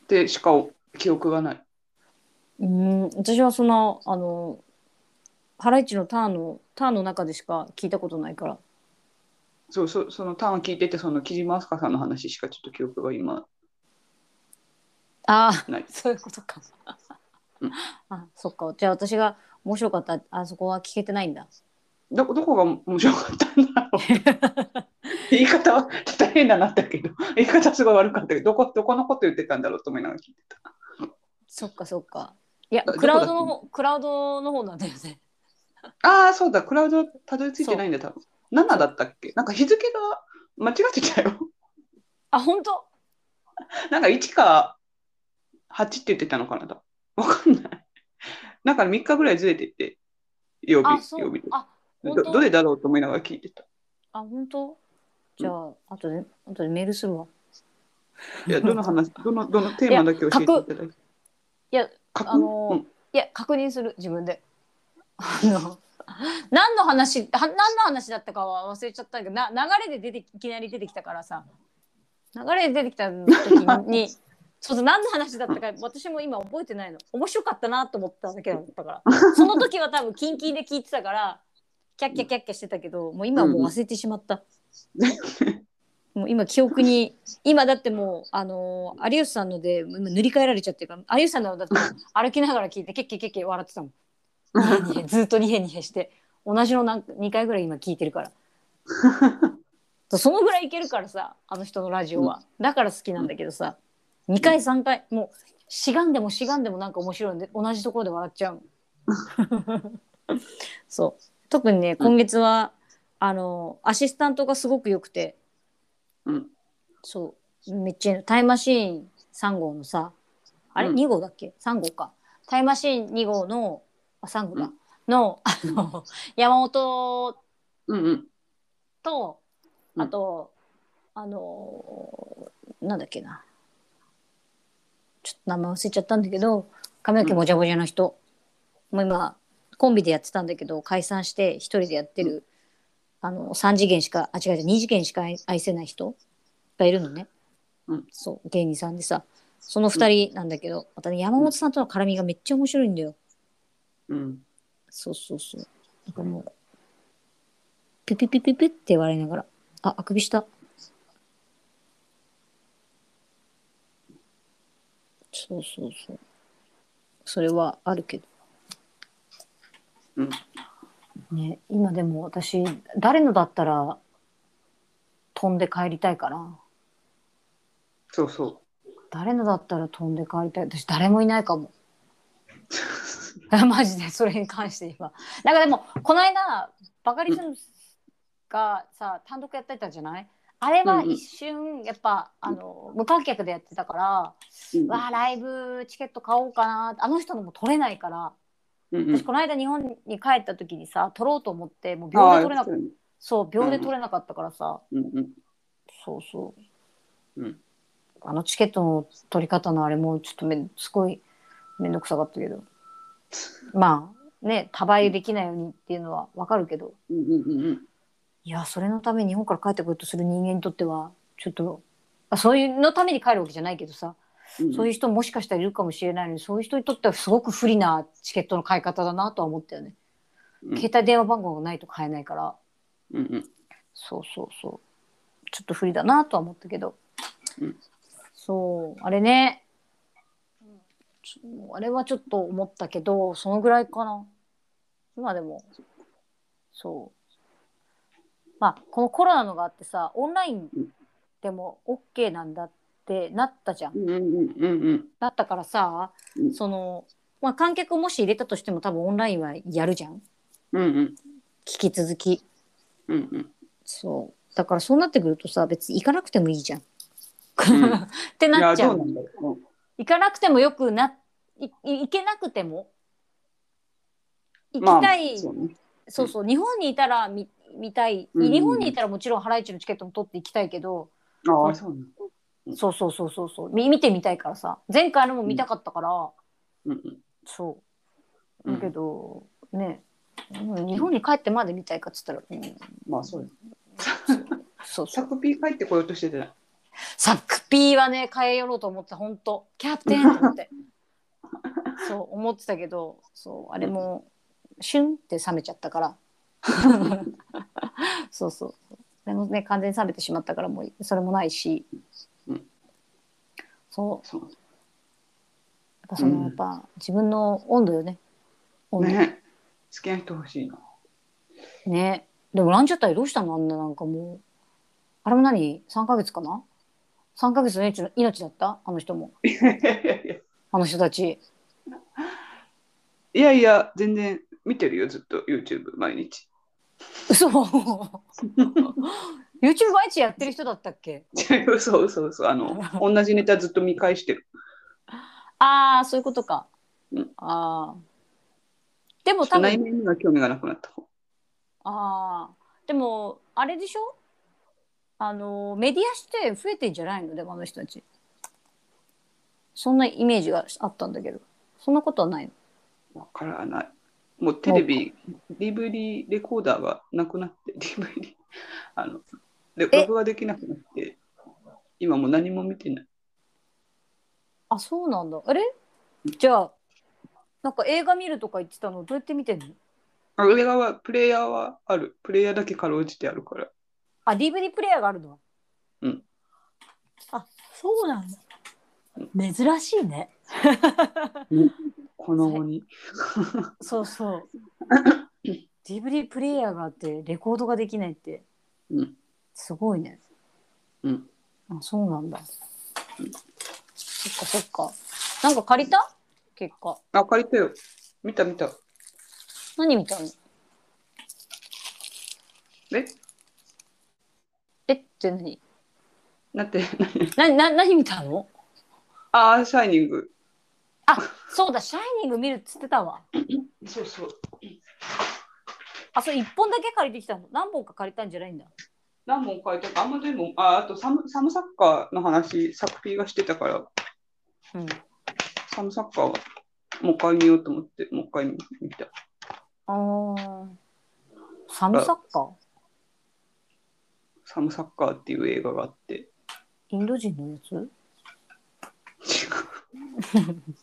でしか記憶がない。うん。私はそのあのハライチのターンのターンの中でしか聞いたことないから。そうそう、そのターン聞いてて、その木島明日さんの話しかちょっと記憶が今ああ。そういうことか、うん。(laughs) あそっか。じゃあ私が面白かったあそこは聞けてないんだ。どどこが面白かったんだろう。(laughs) 言い方はちょっと変だなったけど、(laughs) 言い方すごい悪かったけど、どこどこのこと言ってたんだろうと思いながら聞いてた。そっかそっか。いやあクラウドの方クラウドの方なんだよねああ、そうだ、クラウドたどり着いてないんだ、多分。7だったっけ？なんか日付が間違ってたよ。あ本当？なんか1か8って言ってたのかな多分。わかんない。なんか3日ぐらいずれてて、曜日、曜日であどどれだろうと思いながら聞いてた。あ本当？じゃあ、あとであとでメールするわ。いや、どの話、どの、どのテーマだけ教えていただいて。いや確あのーうん。いや確認する自分であの何の話は何の話だったかは忘れちゃったけどな流れで出ていきなり出てきたからさ。流れで出てきた時にそうそう何の話だったか私も今覚えてないの。面白かったなと思っただけだったから。(laughs) その時は多分キンキンで聞いてたからキャッキャキャッキャしてたけどもう今はもう忘れてしまった、(laughs) もう今記憶に今だってもうあのー有吉さんので今塗り替えられちゃってるから有吉さんのだって歩きながら聞いてケッケケッケ笑ってたもんニヘニヘずっとニヘニヘして同じのなんか2回ぐらい今聞いてるからそのぐらいいけるからさあの人のラジオは、だから好きなんだけどさ2回3回もうしがんでもしがんでもなんか面白いんで同じところで笑っちゃうそう特にね今月は、あのアシスタントがすごく良くてうん。そうめっちゃタイムマシーン3号のさあれ、うん2号だっけ3号かタイムマシーン2号のあ3号だ、うん。のあの山本うんうん。とうん。あと、あのなんだっけな。ちょっと名前忘れちゃったんだけど髪の毛もじゃもじゃの人、もう今コンビでやってたんだけど解散して一人でやってる、あの3次元しかあ違う違う2次元しか愛愛せない人がいるのね、うん。そう芸人さんでさ。その2人なんだけど、またね山本さんとの絡みがめっちゃ面白いんだよ。うん。そうそうそう。なんかもう、ピピピピピって笑いながら、あ、あくびした。そうそうそう。それはあるけど。うん。ね、今でも私、誰のだったら飛んで帰りたいかな。そうそ誰のだったら飛んで帰りたい。私、誰もいないかも。(laughs) (laughs) マジでそれに関して今。なんかでもこの間バカリズムがさ単独やってたじゃない？あれは一瞬やっぱ、あの無観客でやってたから、うんわあライブチケット買おうかなあの人のも取れないから、うんうん。私この間日本に帰った時にさ取ろうと思ってもう秒で取れなかったそう秒で取れなかったからさ、うんうん。そうそう、うん。あのチケットの取り方のあれもちょっとめんすごい面倒くさかったけどまあね多倍できないようにっていうのはわかるけど。うんうんうんうん。いやそれのために日本から帰ってこようとする人間にとってはちょっとあそういうのために帰るわけじゃないけどさ、うん。そういう人もしかしたらいるかもしれないのにそういう人にとってはすごく不利なチケットの買い方だなとは思ったよね。うん。携帯電話番号がないと買えないから。うんうん。そうそうそう。ちょっと不利だなとは思ったけど、うん。そう。あれねあれはちょっと思ったけどそのぐらいかな。今でもそう。まあこのコロナのがあってさオンラインでも OK なんだってなったじゃん。うんうんうんうんだったからさ、うん。その、まあ、観客をもし入れたとしても多分オンラインはやるじゃん。うんうん。引き続き。うんうん。そう。だからそうなってくるとさ別に行かなくてもいいじゃん。ん。(laughs) っていなっちゃう。うなん行かなくてもよくないい行けなくても行きたい、そうね。そうそう日本にいたら見見たい、うん。日本にいたらもちろんハライチのチケットも取って行きたいけど、ああそう。なんだうん。そうそうそうそうそ見てみたいからさ。前回のも見たかったから、うん。うんそう。だけど、ね。うん。日本に帰ってまで見たいかっつったら、うん、まあそうよ。そう。そうサクピー帰ってこようとしてたサクピーはね変えよろうと思って本当。キャプテンと思って。(laughs) そう思ってたけどそうあれもシュンって冷めちゃったから。(laughs) そうそう。でもね完全に冷めてしまったからもうそれもないし、うん。そう。そう。やっぱその、うん。やっぱ自分の温度よね。温度。ね。ね好きな人欲しいな。でもランジャタイどうしたの？あんななんかもう。あれも何？3ヶ月かな？3ヶ月の命の命だった？あの人も。いやいやいや。あの人たち。いやいや全然見てるよずっと。YouTube 毎日。嘘。(laughs) YouTube 毎日やってる人だったっけ？嘘嘘嘘あの同じネタずっと見返してる。ああそういうことか、うん。ああでも多内分面には興味がなくなった方。ああでもあれでしょ？あのメディアして増えてんじゃないの？でもあの人たち。そんなイメージがあったんだけど。そんなことはないの？わからない。もうテレビ DVD レコーダーがなくなって (laughs) DVD あのでえ？録画できなくなって今もう何も見てない。あそうなんだ。あれ？じゃあなんか映画見るとか言ってたのどうやって見てんの？あ映画はプレイヤーはある。プレイヤーだけかろうじてあるからあ DVD プレイヤーがあるの？うん。あそうなんだ。珍しいね。この後に。(laughs) そうそう。DVD プレイヤーがあってレコードができないって。うん。すごいね。うん。あそうなんだ。そっかそっか。なんか借りた？結果。あ借りたよ。見た見た。何見たの？え？えって何？だって (laughs) なな何見たの？ああシャイニング。あそうだ、シャイニング見るっつってたわ。(laughs) そうそう。あ、それ一本だけ借りてきたの。何本か借りたんじゃないんだ。何本書いたか。あんまでもああとサムサムサッカーの話作品がしてたから。うん。サムサッカーはもう一回見ようと思ってもう一回見た。あー。サムサッカー？サムサッカーっていう映画があって。インド人のやつ？違う。(laughs)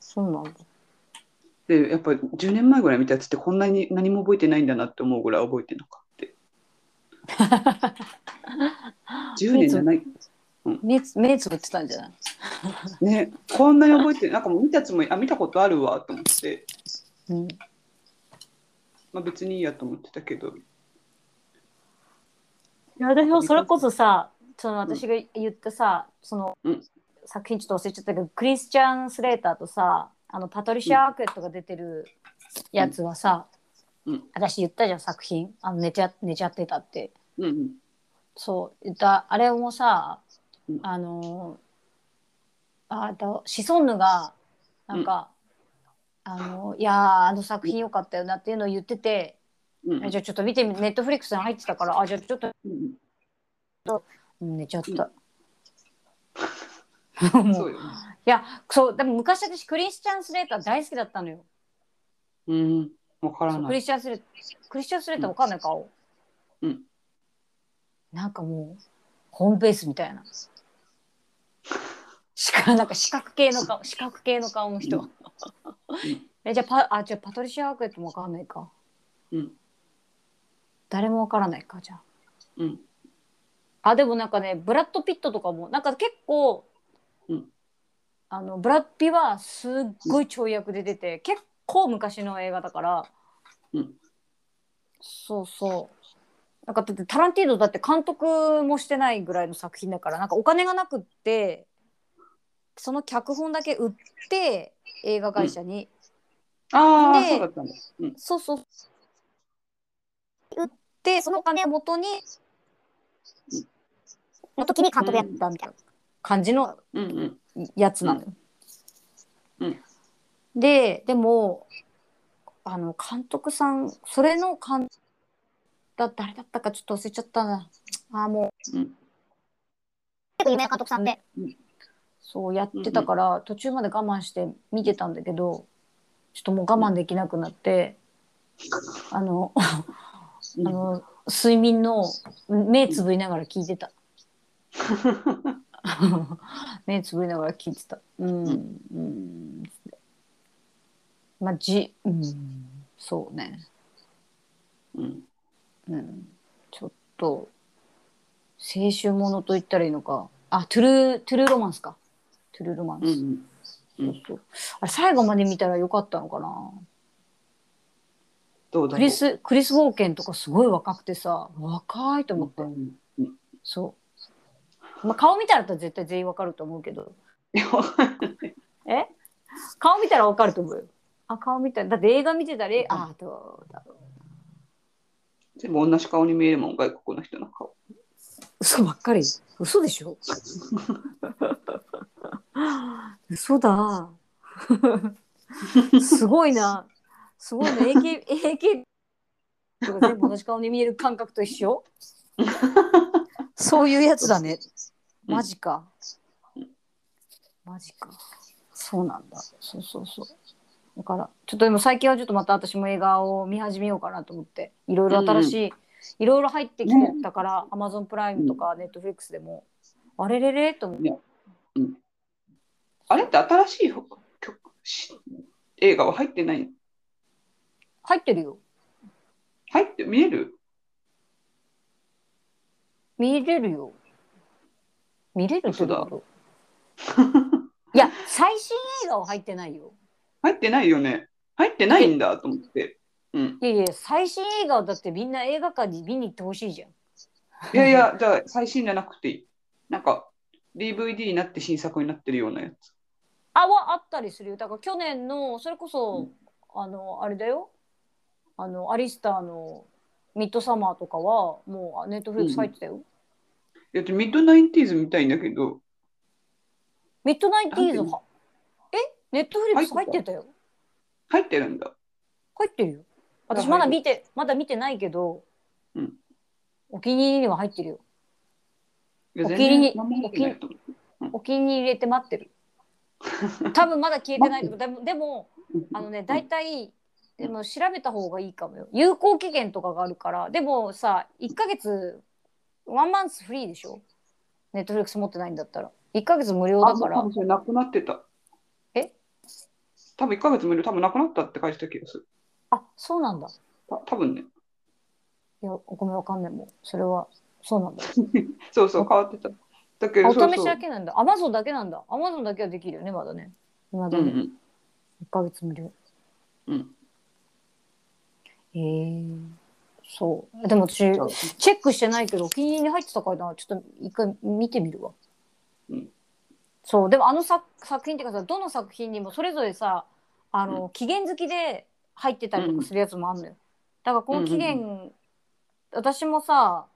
そう。なんだ。でやっぱ10年前ぐらい見たやつってこんなに何も覚えてないんだなって思うぐらい覚えてなかった10 (laughs) 年じゃない。目つ目つぶってたんじゃない？(laughs) ねこんなに覚えてなんかもう見たつもりあ見たことあるわと思って、うん。まあ、別にいいやと思ってたけどいや私もそれこそさその私が言ったさその、うん。作品ちょっと忘れちゃったけどクリスチャン・スレーターとさあのパトリシア・アークエットが出てるやつはさ、うん。私言ったじゃん作品。あの寝ちゃ寝ちゃってたって。うんうん。そう。言ったあれもさ、うん。あのあとシソンヌがなんか、あのいやーあの作品良かったよなっていうのを言ってて、うんえじゃあちょっと見てみネットフリックスに入ってたからあじゃあちょっとうんうん寝ちゃった。(laughs) そううよね。いやそうでも昔私クリスチャン・スレーター大好きだったのよ。うん。わからない。リスチャン・スレークリスチャン・スレーターわかんない顔、うんなんかもうホームベースみたいな。しかなんか四角形の顔四角形の顔の人。んえじゃあパあじゃあパトリシア・アークエットもわかんないか。うん。誰もわからないかじゃあ。うん。あでもなんかねブラッド・ピットとかもなんか結構、うんあのブラッピはすっごい跳躍で出て、結構昔の映画だから、うんそうそうなんかだってタランティーノだって監督もしてないぐらいの作品だからなんかお金がなくってその脚本だけ売って映画会社に、ああ、でそうだったんだ。うん。そうそう売ってそのお金を元にの時に監督やったみたいな感じのうんうん。やつなのよ。うんででもあの監督さんそれの監だ誰だったかちょっと忘れちゃったな。あーもう、うん。結構有名な監督さんで、うん。そうやってたから、途中まで我慢して見てたんだけどちょっともう我慢できなくなって、(laughs) あのあの睡眠の目つぶりながら聞いてた。(laughs) 目つぶりながら聞いてた。うん。うん。まあ、じ、うん。そうね。うん。うん。ちょっと、青春ものと言ったらいいのか。あ、トゥルー、トゥルーロマンスか。トゥルーロマンス。うんうん。うんそうそうあれ、最後まで見たらよかったのかな。どうだ。クリス、クリス・ウォーケンとかすごい若くてさ、若いと思って。そう。まあ、顔見たら絶対全員わかると思うけど。(laughs) え？顔見たらわかると思うよ。あ、顔見たら。だって映画見てたら、えあ、どうだろう。全部同じ顔に見えるもん、外国の人の顔。嘘ばっかり。嘘でしょ？(laughs) 嘘だ。(laughs) すごいな。すごいな。(laughs) AK、AK とか全部同じ顔に見える感覚と一緒そういうやつだね。マジか。マジか。そうなんだ。そうそうそう。だから、ちょっとでも最近はちょっとまた私も映画を見始めようかなと思って、いろいろ新しい、いろいろ入ってきてたから、アマゾンプライムとかネットフリックスでも、あれれれと思って。あれって新しい曲し映画は入ってない入ってるよ。入って見える？見れるよ。見れるってだいや、最新映画は入ってないよ。入ってないよね。入ってないんだと思って。うん。いやいや、最新映画はだってみんな映画館に見に行ってほしいじゃん。いやいや、じゃあ最新じゃなくていい。なんか DVD になって新作になってるようなやつ。あはあったりするよ。だから去年の、それこそ、うんあの、あれだよ。あの、アリスターのミッドサマーとかは、もうネットフリックス入ってたよ。いやミッドナインティーズ見たいんだけど、ミッドナインティーズは、え？ネットフリックス入ってたよ。入ってるんだ。入ってるよ。私あまだ見て、まだ見てないけど、うんお気に入りには入ってるよ。お気に入りお気に入れて待ってる。多分まだ消えてないと思う。でも、でもあのね、大体、でも調べた方がいいかもよ。有効期限とかがあるから。でもさ、1ヶ月、ワンマンスフリーでしょ？ネットフリックス持ってないんだったら。1ヶ月無料だからあそれなくなってた。え？多分1ヶ月無料、多分なくなったって書いてた気がする。あ、そうなんだ。た多分ね。いや、お米わかんないもん。それは、そうなんだ。(laughs) そうそう、変わってた。だけど、あお試し。だけなんだ。アマゾンだけなんだ。アマゾンだけはできるよね、まだね。まだね。うんうん1ヶ月無料。うん。へえそう。でも私、チェックしてないけど、お気に入りに入ってたからな、ちょっと一回見てみるわ。うん。そう、でもあの作作品っていうかさ、どの作品にもそれぞれさ、あの、期限付きで入ってたりとかするやつもあるのよ。だからこの期限、私もさ、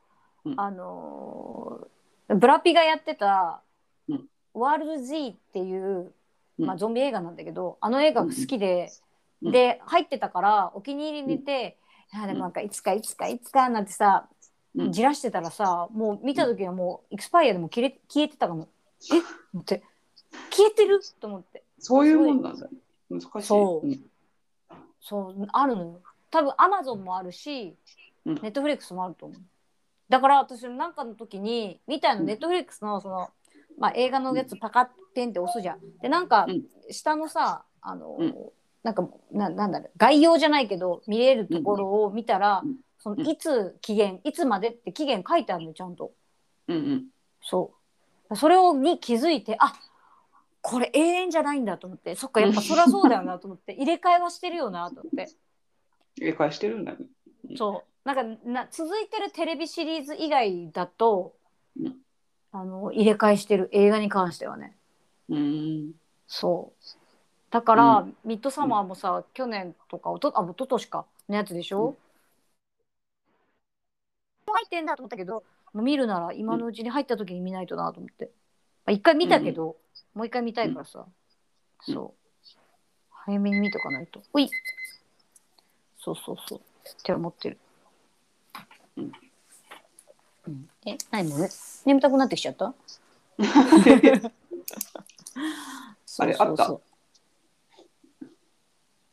うん。あのーブラピがやってたうん「ワールド Z」っていう、うん。まあ、ゾンビ映画なんだけどあの映画が好きで、うんで入ってたからお気に入りにて、いやでもなんかいつかいつかいつかなんてさ、うん。じらしてたらさもう見た時はもうエクスパイアでも消え消えてたかも。え？って。消えてる？と思って。そういうもんなんだ。難しい。そう。うん。そうあるのよ。多分アマゾンもあるし、うん。ネットフリックスもあると思う。だから私なんかの時に見たいのうん。ネットフリックスのその、まあ、映画のやつパカッペンって押すじゃん。でなんかうん。下のさあの、うんなんかななんだろう。概要じゃないけど見れるところを見たら、うん。そのいつ期限いつまでって期限書いてあるのちゃんと。うんうん。そう。それをに気づいてあこれ永遠じゃないんだと思って。そっかやっぱそりゃそうだよなと思って。(laughs) 入れ替えはしてるよなと思って。入れ替えしてるんだね。そう。なんかな続いてるテレビシリーズ以外だと、うん。あの入れ替えしてる映画に関してはね。うん。そうだから、うミッドサマーもさ、去年とかおとあ一昨年かのやつでしょ、入ってんだと思ったけどもう見るなら今のうちに入った時に見ないとなと思って、まあ、一回見たけど、もう一回見たいからさ、うん。そう。早めに見とかないと。うい。そうそうそう。って思ってる。うん。うん、え何も？眠たくなってきちゃった？(laughs) あれあった？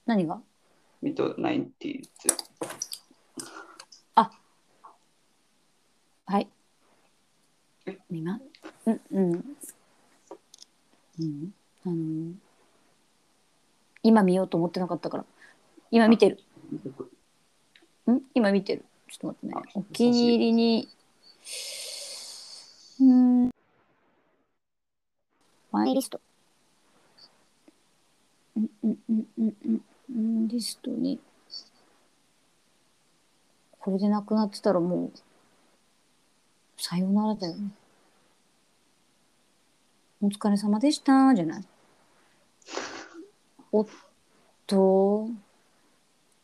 何が？ミッドナインティーズ。はいえ？今？うんうん。うん。あの今見ようと思ってなかったから。今見てる。ん？今見てる。ちょっと待ってねあ。お気に入りに。うん。マイリスト。うんうんうんうんうんうん。リストに。これでなくなってたらもう。さよならだよね。お疲れ様でしたじゃない。おっと。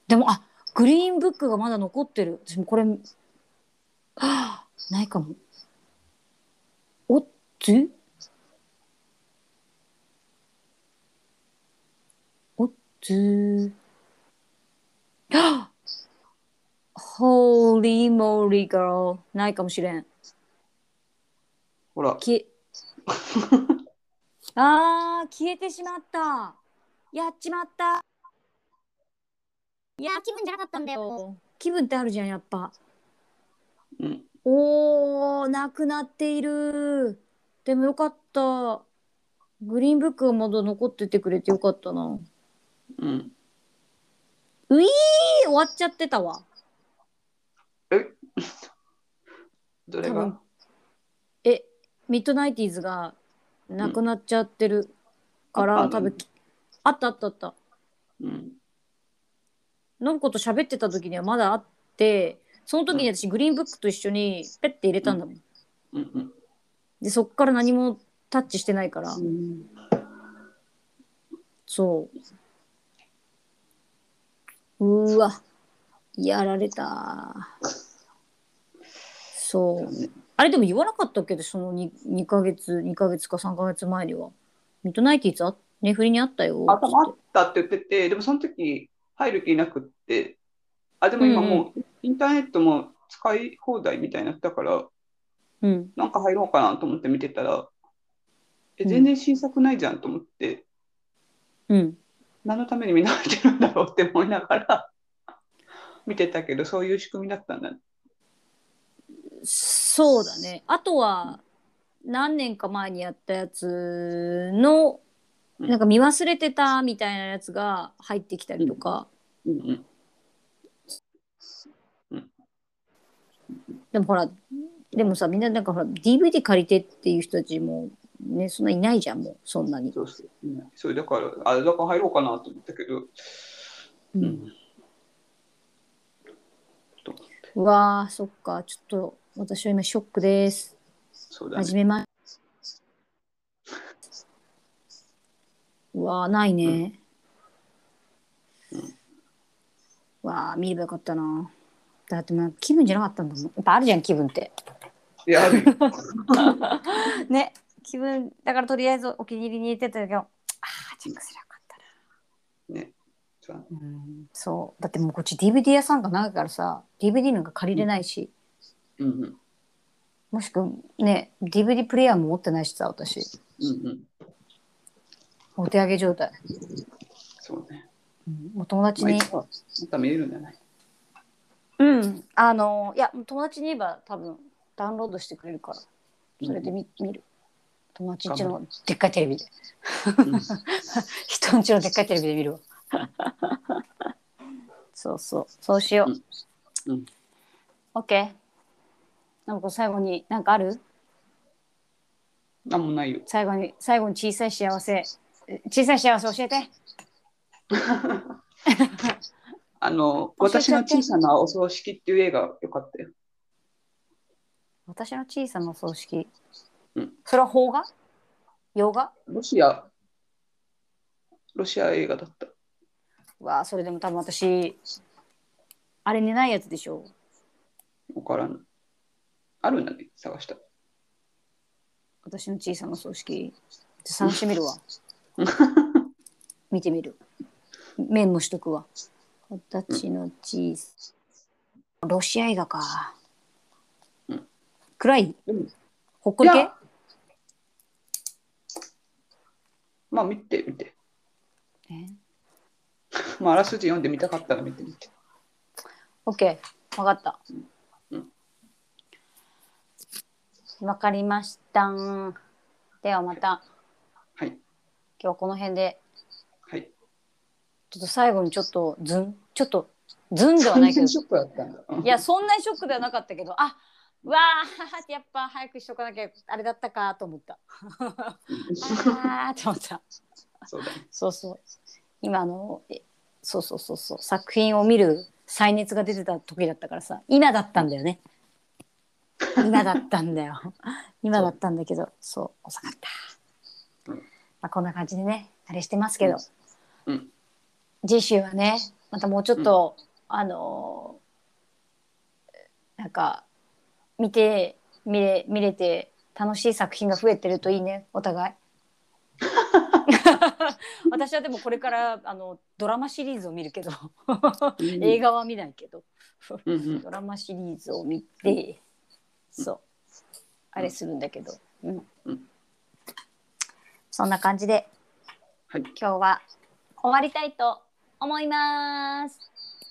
でも、あ、グリーンブックがまだ残ってる。私もこれ、はあ、ないかも。おっつ？おっつはあ Holy moly girl ないかもしれん。ほら、消え (laughs) あー消えてしまった。やっちまった。いや気分じゃなかったんだよ。気分ってあるじゃんやっぱ。うん。おーなくなっている。でもよかった。グリーンブックがまだ残っててくれてよかったなうん。え終わっちゃってたわ。え？(laughs) どれが？多分。えミッドナイティーズがなくなっちゃってるから、あったの多分あったあったあった。うん。のんこと喋ってた時にはまだあってその時に私グリーンブックと一緒にペッて入れたんだもん、うんうん。でそっから何もタッチしてないから、そううーわ。やられた。そう。あれでも言わなかったっけどその 2, 2ヶ月2ヶ月か3ヶ月前には。ミッドナイティーズあネフリにあったよあ、ったって言ってて、でもその時入る気なくって、あ、でも今もうインターネットも使い放題みたいになったから、うん。なんか入ろうかなと思って見てたら、え、うん全然新作ないじゃんと思って、うん何のためにみんな入ってるんだろうって思いながら見てたけど、そういう仕組みだったんだね。そうだね。あとは何年か前にやったやつのうん。なんか見忘れてたみたいなやつが入ってきたりとか、うん。うん。でもほらでもさみんななんかほら DVD 借りてっていう人たちもねそんないないじゃんもうそんなに。そうそう。うん、それだから、あ、だから入ろうかなと思ったけど、ううんん。うわーそっかちょっと私は今ショックです。そうだね始。めまうわーないね。わあ見ればよかったなだってまあ気分じゃなかったんだもんやっぱあるじゃん気分っていや、あるよ。(laughs) ね気分だからとりあえずお気に入りに入れてたけどああチェックすればよかったな。ね。そううんそう。だってもうこっち DVD 屋さんが長いからさ DVD なんか借りれないし、うん。うん。もしくはね DVD プレイヤーも持ってないしさ私。うんうん。お手上げ状態、そうね。うん、もう友達に。また見れるんじゃない。うん。あのいや友達に言えば多分ダウンロードしてくれるから。それで見,、見る友達んちのでっかいテレビで。うん。(laughs) 人んちのでっかいテレビで見るわ。(laughs) そうそう。そうしよう、うん。うん。オッケーなんか最後に何かある？なんもないよ。最後に最後に小さい幸せ。え小さい幸せ教えて。(laughs) あの、私の小さなお葬式っていう映画よかったよ。私の小さな葬式、うんそれは邦画？洋画？ロシア、ロシア映画だった。わあそれでも多分私あれにないやつでしょわからん。あるんだね、探した。私の小さな葬式。探してみるわ。(laughs) 見てみる。メモしとくわ。私の小さロシア映画か、うん。暗い？でもほっこり系まあ見て見て。ねまあ、あらすじ読んでみたかったら見てみて。オッケー、わかったうん。わかりました。ではまた、はい。今日はこの辺で、はい。ちょっと最後にちょっとズン、ちょっとズンではないけど完全、ショックだったんだ。うんいや、そんなにショックではなかったけど、あわあ、やっぱ早くしとかなきゃあれだったかと思った。ああと思った。そうだね。そうそう。今あの、えそうそうそうそう、作品を見る再熱が出てた時だったからさ、今だったんだよね。今だったんだよ。今だったんだけど、そう、遅かった。うんまあ、こんな感じでね、あれしてますけど、うん。次週はね、またもうちょっと、あのーなんか、見て、見れ、見れて、楽しい作品が増えてるといいね、お互い。(laughs) 私はでもこれからあのドラマシリーズを見るけど映画は見ないけど。ドラマシリーズを見てそうあれするんだけど、うんうんそんな感じではい。今日は終わりたいと思います。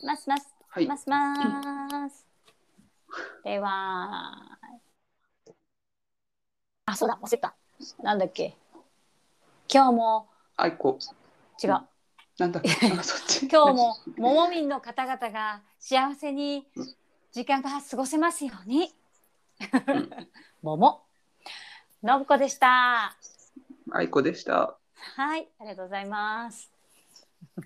ますますはい。ますます。ではあそうだ忘れたなんだっけ今日もあいこ。違うなんだっけ (laughs) あ、そっち。今日もももみんの方々が幸せに時間が過ごせますように。もも。のぶこでした。あいこでした。はい、ありがとうございます。